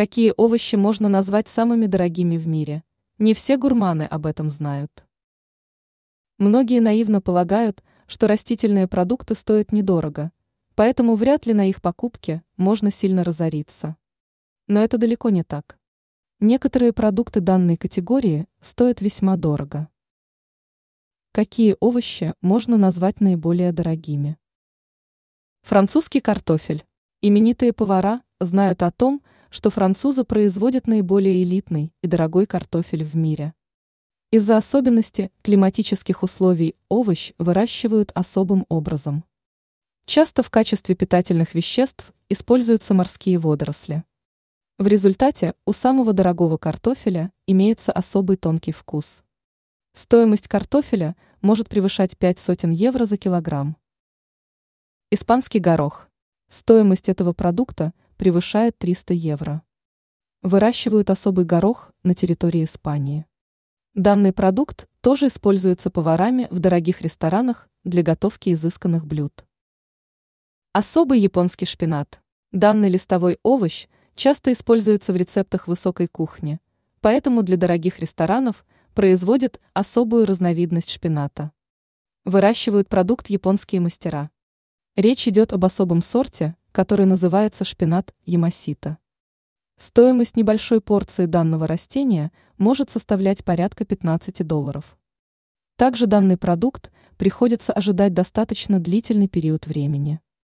Какие овощи можно назвать самыми дорогими в мире? Не все гурманы об этом знают. Многие наивно полагают, что растительные продукты стоят недорого, поэтому вряд ли на их покупке можно сильно разориться. Но это далеко не так. Некоторые продукты данной категории стоят весьма дорого. Какие овощи можно назвать наиболее дорогими? Французский картофель. Именитые повара знают о том, что французы производят наиболее элитный и дорогой картофель в мире. Из-за особенности климатических условий овощ выращивают особым образом. Часто в качестве питательных веществ используются морские водоросли. В результате у самого дорогого картофеля имеется особый тонкий вкус. Стоимость картофеля может превышать 5 сотен евро за килограмм. Испанский горох. Стоимость этого продукта превышает 300 евро. Выращивают особый горох на территории Испании. Данный продукт тоже используется поварами в дорогих ресторанах для готовки изысканных блюд. Особый японский шпинат. Данный листовой овощ – часто используется в рецептах высокой кухни, поэтому для дорогих ресторанов производят особую разновидность шпината. Выращивают продукт японские мастера. Речь идет об особом сорте, который называется шпинат ямасита. Стоимость небольшой порции данного растения может составлять порядка 15 долларов. Также данный продукт приходится ожидать достаточно длительный период времени.